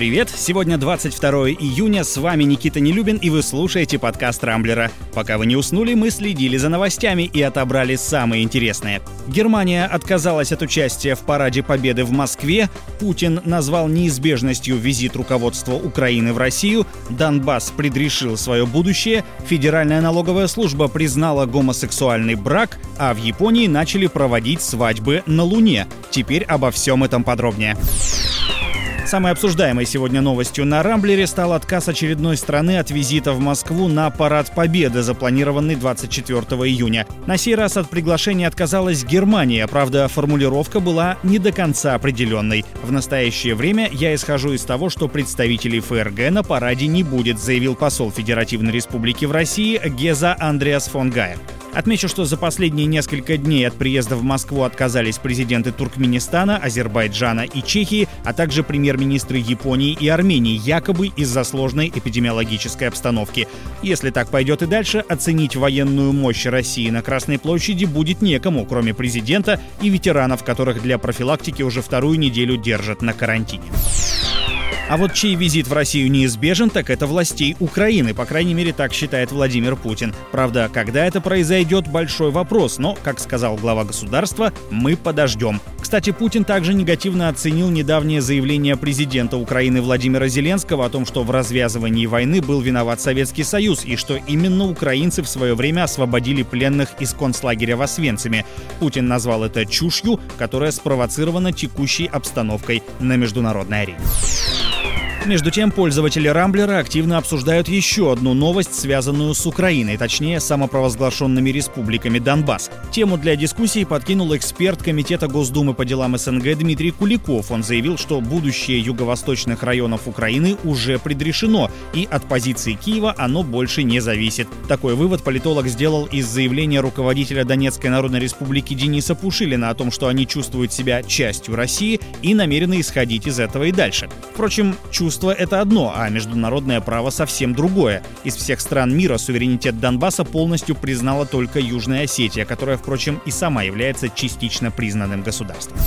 привет! Сегодня 22 июня, с вами Никита Нелюбин и вы слушаете подкаст Рамблера. Пока вы не уснули, мы следили за новостями и отобрали самые интересные. Германия отказалась от участия в Параде Победы в Москве, Путин назвал неизбежностью визит руководства Украины в Россию, Донбасс предрешил свое будущее, Федеральная налоговая служба признала гомосексуальный брак, а в Японии начали проводить свадьбы на Луне. Теперь обо всем этом подробнее. Самой обсуждаемой сегодня новостью на Рамблере стал отказ очередной страны от визита в Москву на Парад Победы, запланированный 24 июня. На сей раз от приглашения отказалась Германия, правда, формулировка была не до конца определенной. В настоящее время я исхожу из того, что представителей ФРГ на параде не будет, заявил посол Федеративной Республики в России Геза Андреас фон Гайер. Отмечу, что за последние несколько дней от приезда в Москву отказались президенты Туркменистана, Азербайджана и Чехии, а также премьер-министры Японии и Армении, якобы из-за сложной эпидемиологической обстановки. Если так пойдет и дальше, оценить военную мощь России на Красной площади будет некому, кроме президента и ветеранов, которых для профилактики уже вторую неделю держат на карантине. А вот чей визит в Россию неизбежен, так это властей Украины, по крайней мере так считает Владимир Путин. Правда, когда это произойдет, большой вопрос, но, как сказал глава государства, мы подождем. Кстати, Путин также негативно оценил недавнее заявление президента Украины Владимира Зеленского о том, что в развязывании войны был виноват Советский Союз и что именно украинцы в свое время освободили пленных из концлагеря в Освенциме. Путин назвал это чушью, которая спровоцирована текущей обстановкой на международной арене. Между тем, пользователи Рамблера активно обсуждают еще одну новость, связанную с Украиной, точнее, самопровозглашенными республиками Донбасс. Тему для дискуссии подкинул эксперт Комитета Госдумы по делам СНГ Дмитрий Куликов. Он заявил, что будущее юго-восточных районов Украины уже предрешено, и от позиции Киева оно больше не зависит. Такой вывод политолог сделал из заявления руководителя Донецкой Народной Республики Дениса Пушилина о том, что они чувствуют себя частью России и намерены исходить из этого и дальше. Впрочем, чувство чувство — это одно, а международное право совсем другое. Из всех стран мира суверенитет Донбасса полностью признала только Южная Осетия, которая, впрочем, и сама является частично признанным государством.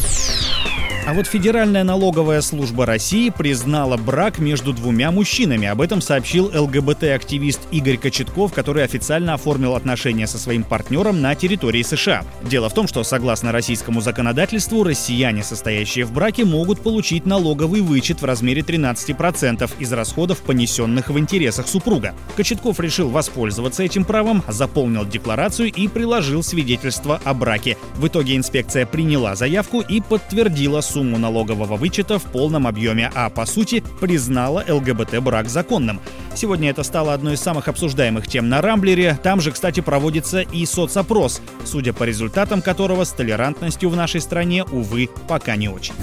А вот Федеральная налоговая служба России признала брак между двумя мужчинами. Об этом сообщил ЛГБТ-активист Игорь Кочетков, который официально оформил отношения со своим партнером на территории США. Дело в том, что согласно российскому законодательству, россияне, состоящие в браке, могут получить налоговый вычет в размере 13% из расходов, понесенных в интересах супруга. Кочетков решил воспользоваться этим правом, заполнил декларацию и приложил свидетельство о браке. В итоге инспекция приняла заявку и подтвердила сумму налогового вычета в полном объеме, а по сути признала ЛГБТ-брак законным. Сегодня это стало одной из самых обсуждаемых тем на Рамблере. Там же, кстати, проводится и соцопрос, судя по результатам которого с толерантностью в нашей стране, увы, пока не очень.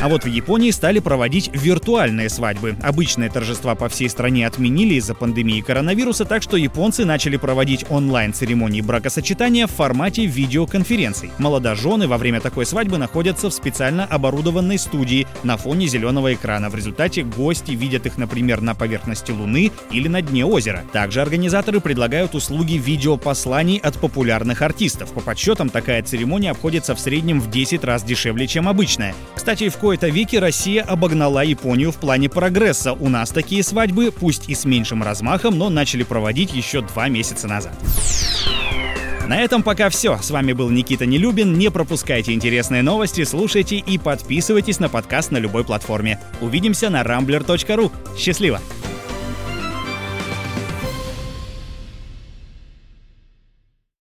А вот в Японии стали проводить виртуальные свадьбы. Обычные торжества по всей стране отменили из-за пандемии коронавируса, так что японцы начали проводить онлайн-церемонии бракосочетания в формате видеоконференций. Молодожены во время такой свадьбы находятся в специально оборудованной студии на фоне зеленого экрана. В результате гости видят их, например, на поверхности Луны или на дне озера. Также организаторы предлагают услуги видеопосланий от популярных артистов. По подсчетам, такая церемония обходится в среднем в 10 раз дешевле, чем обычная. Кстати, в кои-то веки Россия обогнала Японию в плане прогресса. У нас такие свадьбы, пусть и с меньшим размахом, но начали проводить еще два месяца назад. На этом пока все. С вами был Никита Нелюбин. Не пропускайте интересные новости, слушайте и подписывайтесь на подкаст на любой платформе. Увидимся на rambler.ru. Счастливо!